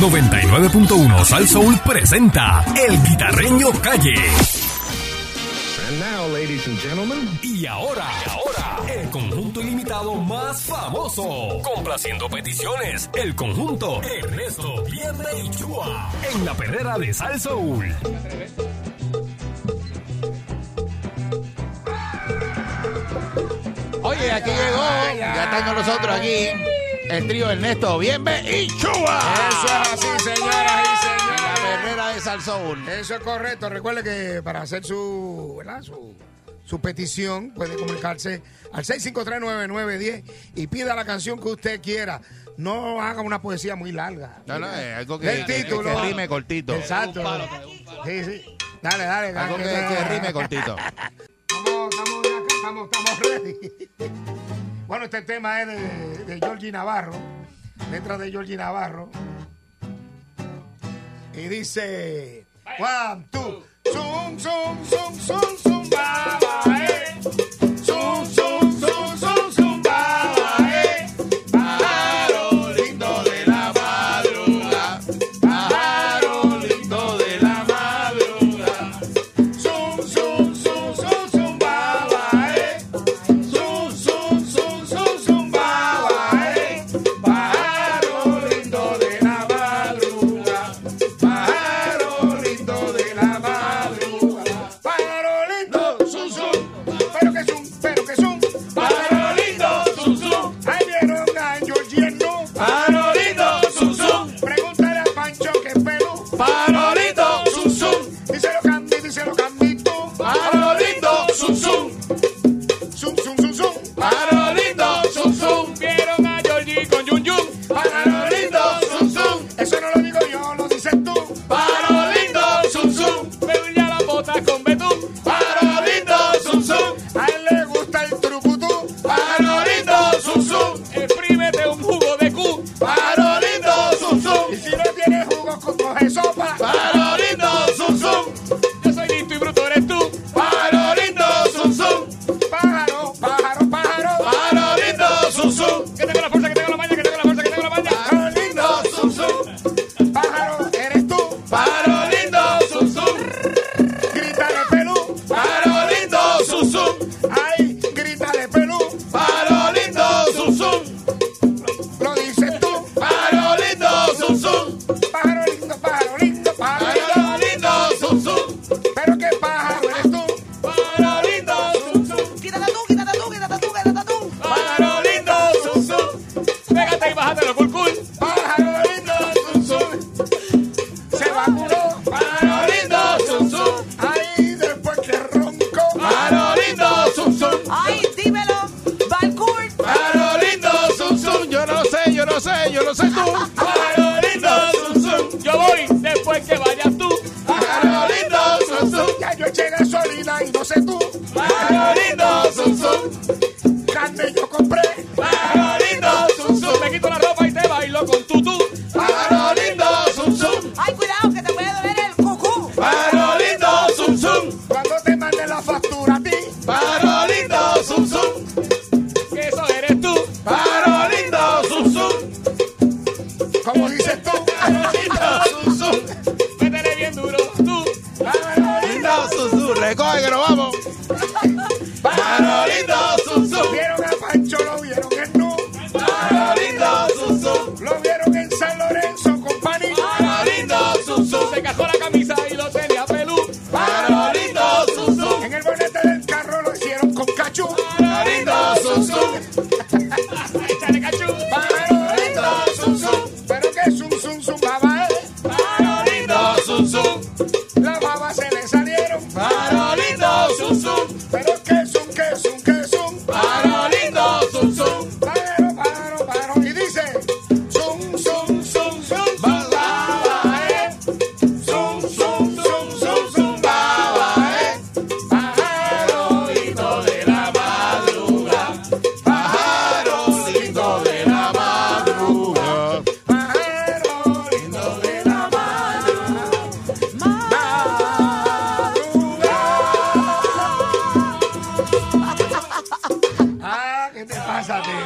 99.1 Sal Soul presenta El Guitarreño Calle. And now, ladies and gentlemen. Y ahora, ahora, el conjunto ilimitado más famoso. Complaciendo peticiones, el conjunto Ernesto Piedra y Chua. En la perrera de Sal Soul. Oye, aquí llegó. Ya están con nosotros aquí el trío Ernesto Bienve y Chuba. Eso es así, señoras y señores. La perrera de Salsoul. Eso es correcto. Recuerde que para hacer su, su, su petición puede comunicarse al 6539910 y pida la canción que usted quiera. No haga una poesía muy larga. No, no, es algo que, el título, rime cortito. Exacto. Sí, sí. Dale, dale. dale algo que, que, que rime cortito. estamos, estamos, estamos ready. Bueno, este tema es de, de Georgie Navarro, letra de Georgie Navarro. Y dice, one, two, zoom, zoom, zoom, zoom, zoom, bye, bye.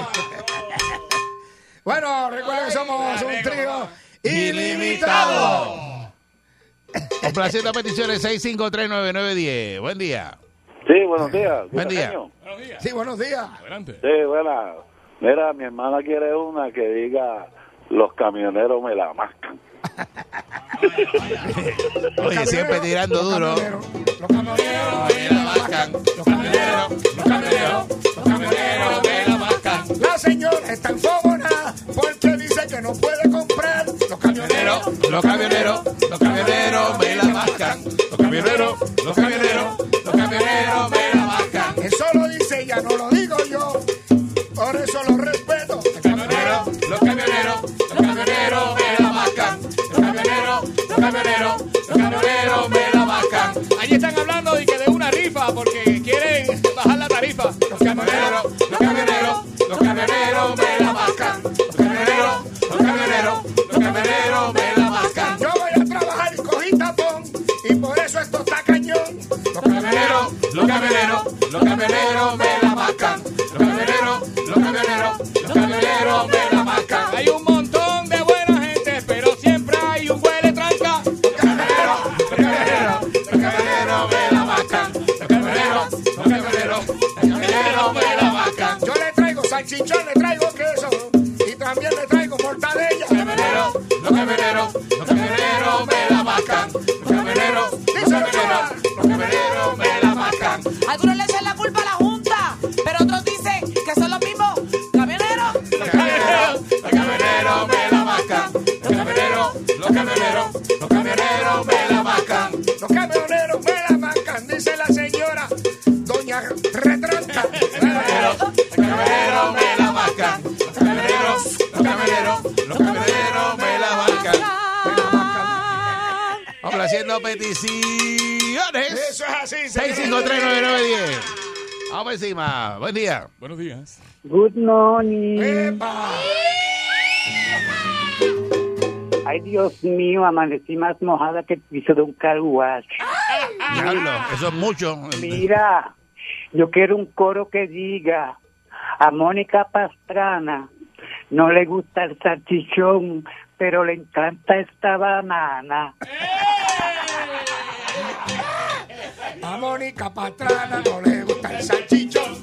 bueno, recuerden que somos un trío ilimitado. Complaciendo peticiones 6539910. Buen día. Sí, buenos días. Buen día. Buenos días. Sí, buenos días. Adelante. Sí, buena. Mira, mi hermana quiere una que diga los camioneros me la mascan. Oye, siempre tirando duro. Los camioneros, Me la mascan. Los camioneros, los camioneros, los camioneros me la mascan. La señora está enfogonada porque dice que no puede comprar los camioneros. Los camioneros, los camioneros me la mascan. Los camioneros, los camioneros, Peticiones. Eso es así. señor. 6539910. Vamos encima. Buen día. Buenos días. Good morning. Epa. Ay, Dios mío, amanecí más mojada que el piso de un car wash. Diablo, eso es mucho. Mira, yo quiero un coro que diga a Mónica Pastrana no le gusta el salchichón, pero le encanta esta banana. A Mónica Pastrana no le gusta el salchichón.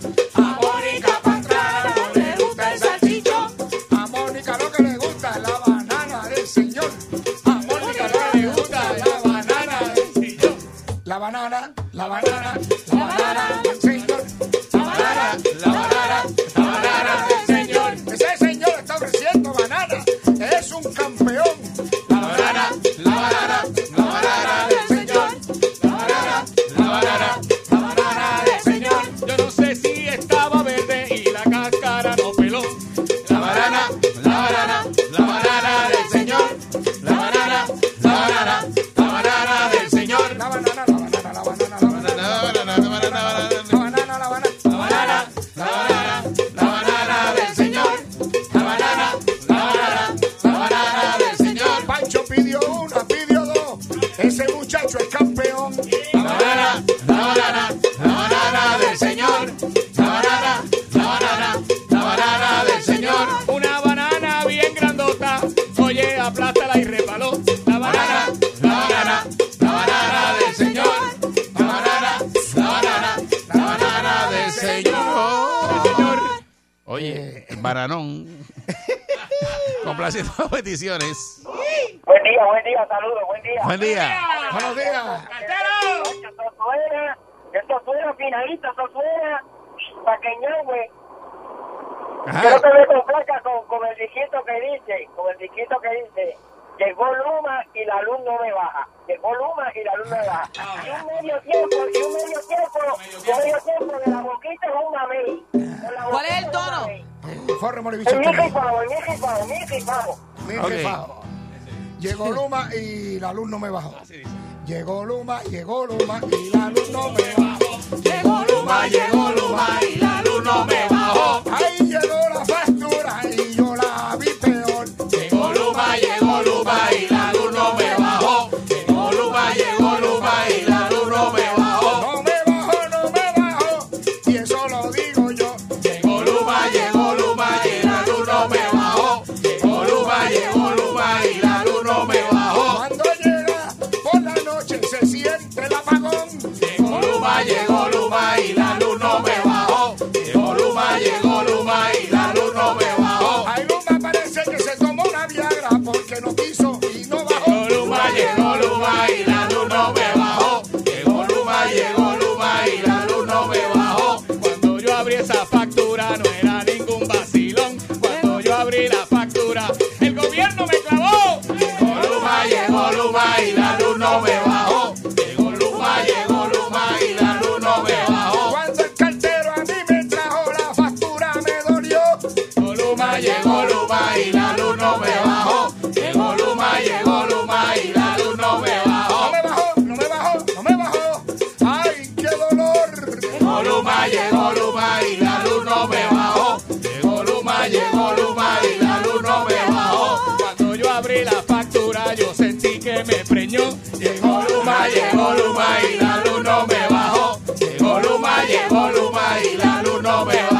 Bananón. Complaciendo peticiones. Buen día, buen día, saludos, buen día. Buen día. Buenos días. Esto suena, esto suena finadito, esto suena paqueñahue. Quiero que me complazca con, con el disquito que dice, con el disquito que dice, llegó Luma y la luz no me baja. Llegó Luma y la luz no me baja. Y un medio tiempo, y un medio tiempo, y un medio tiempo de la boquita es una mail. ¿Cuál es el tono? Forre Moribicho. Llegó Luma y la luz no me bajó. Llegó Luma, llegó Luma y la luz no me bajó. Llegó Luma, llegó Luma y la luz no me bajó. Ahí llegó well, well.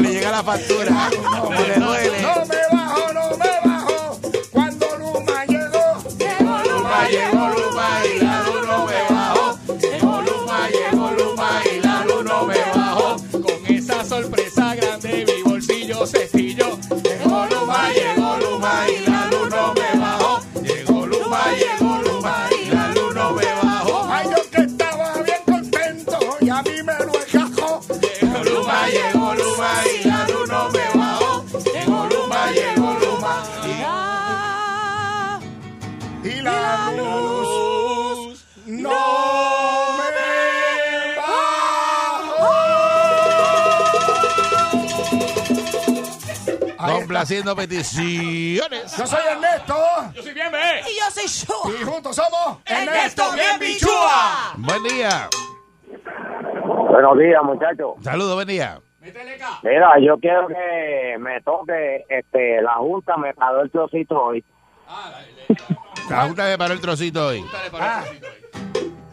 le llega la factura. haciendo peticiones. Yo soy Ernesto. Yo soy Bien Y yo soy Chua. Y juntos somos Ernesto, Bien Bichua. Buen día. Buenos días, muchachos. Saludos, buen día. Mira, yo quiero que me toque, este, la Junta me paró el trocito hoy. Ah, la, Junta me paró el ah. trocito hoy.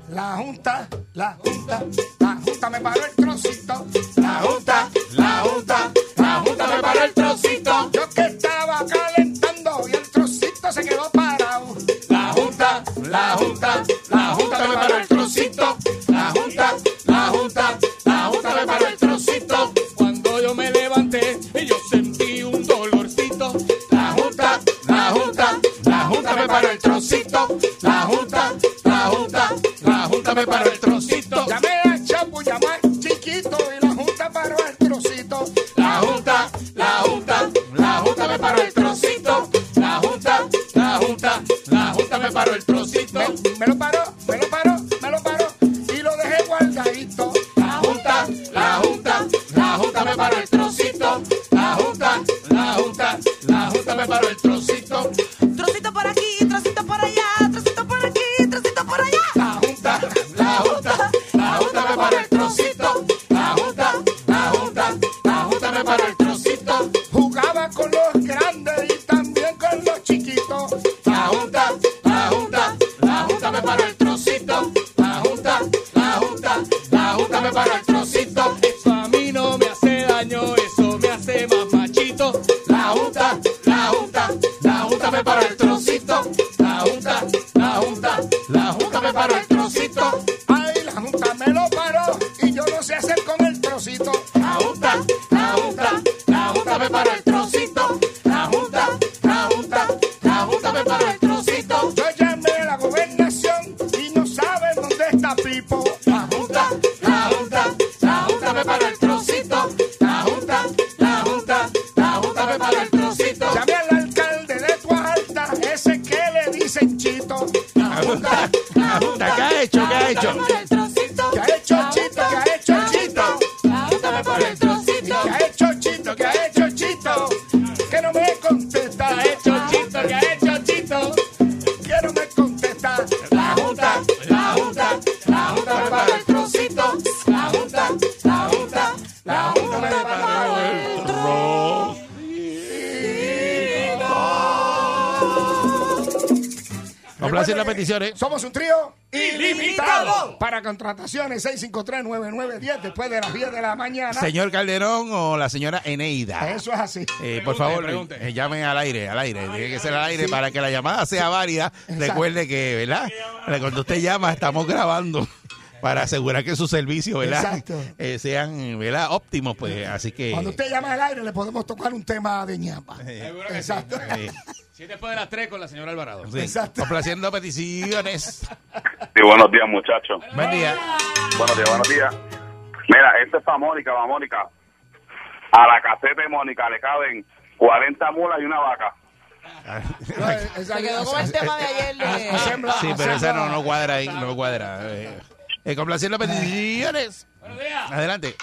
La Junta, la Junta, la Junta me paró el trocito. La Junta, la Junta, la ruta, la ruta. Recuerde que peticiones. Somos un trío Ilimitado. Para contrataciones, 653-9910 después de las 10 de la mañana. Señor Calderón o la señora Eneida. Eso es así. Eh, por favor, pregunte. eh, llamen al aire, al aire. Tiene que ser al aire para que la llamada sea válida. Recuerde que, ¿verdad? Cuando usted llama, estamos grabando para asegurar que sus servicios, ¿verdad? Exacto. Eh, sean, ¿verdad? Óptimos, pues. Así que. Cuando usted llama al aire, le podemos tocar un tema de ñapa. Exacto. eh, Sí, después de las 3 con la señora Alvarado. sí, Exacto. complaciendo peticiones. Sí, buenos días, muchachos. Buen día. Buenos días, buenos días. Mira, este es para Mónica, va Mónica. A la caseta de Mónica le caben 40 mulas y una vaca. Se quedó con el tema de ayer de... Sí, pero esa no, no cuadra ahí, no cuadra. Eh, eh, complaciendo peticiones. Buenos días. Adelante.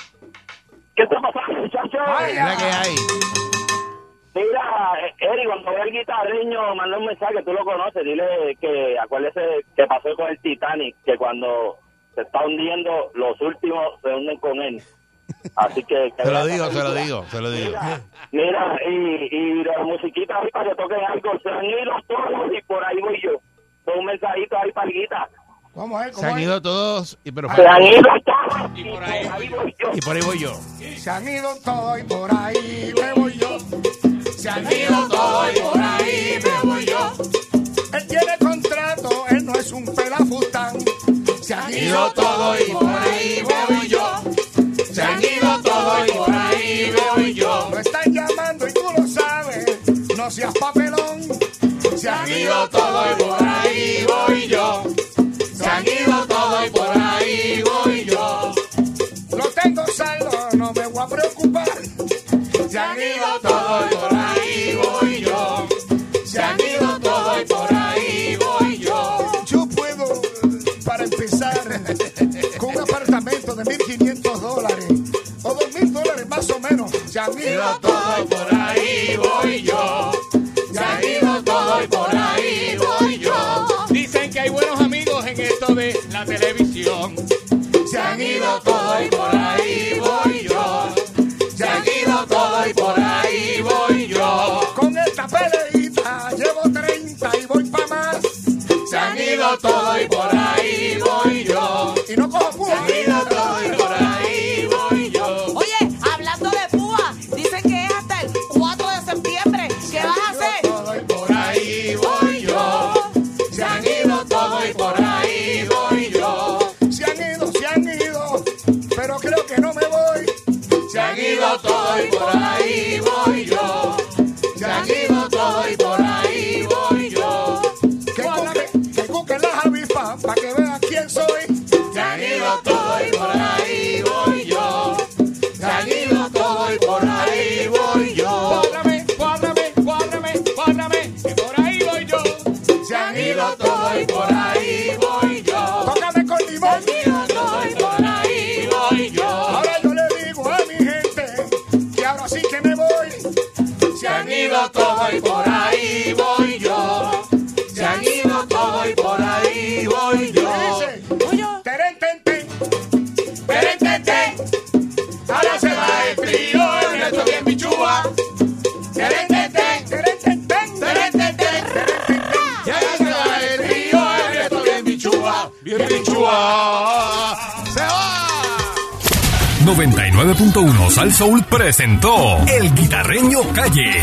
¿Qué está pasando, muchachos? Que hay. Cuando ve al guitarreño, manda un mensaje, tú lo conoces, dile que acuérdese que pasó con el Titanic, que cuando se está hundiendo, los últimos se hunden con él. Así que... que Se lo digo, se lo digo, se lo digo. Mira, mira, y, y la musiquita ahí para que toquen algo, se han ido todos y por ahí voy yo. Con un mensajito ahí para el guita. ¿Cómo es? Se ¿Cómo han es? ido todos, y, pero Se han ido todos Y por ahí voy yo. y por ahí voy yo. Se han ido todos y por ahí me voy han ido todos y por ahí me voy yo. Él tiene contrato, él no es un pelafustán. Se han ido todos y por ahí me voy yo. Se han ido todos y por ahí me voy yo. Lo están llamando y tú lo sabes. No seas papelón. Se han ido todos y por ahí voy yo. Se han ido todos y por ahí voy yo. Lo tengo saldo, no me voy a preocupar. Se han ido todos más o menos. Se han ido Todo y por ahí voy yo. Se han ido todo y por ahí voy yo. Dicen que hay buenos amigos en esto de la televisión. Se han ido todo y por ahí voy yo. Se han ido todo y por ahí voy yo. Con esta peleita llevo 30 y voy pa' más. Se han ido todo y por ahí 99.1 Sal Soul presentó El Guitarreño Calle.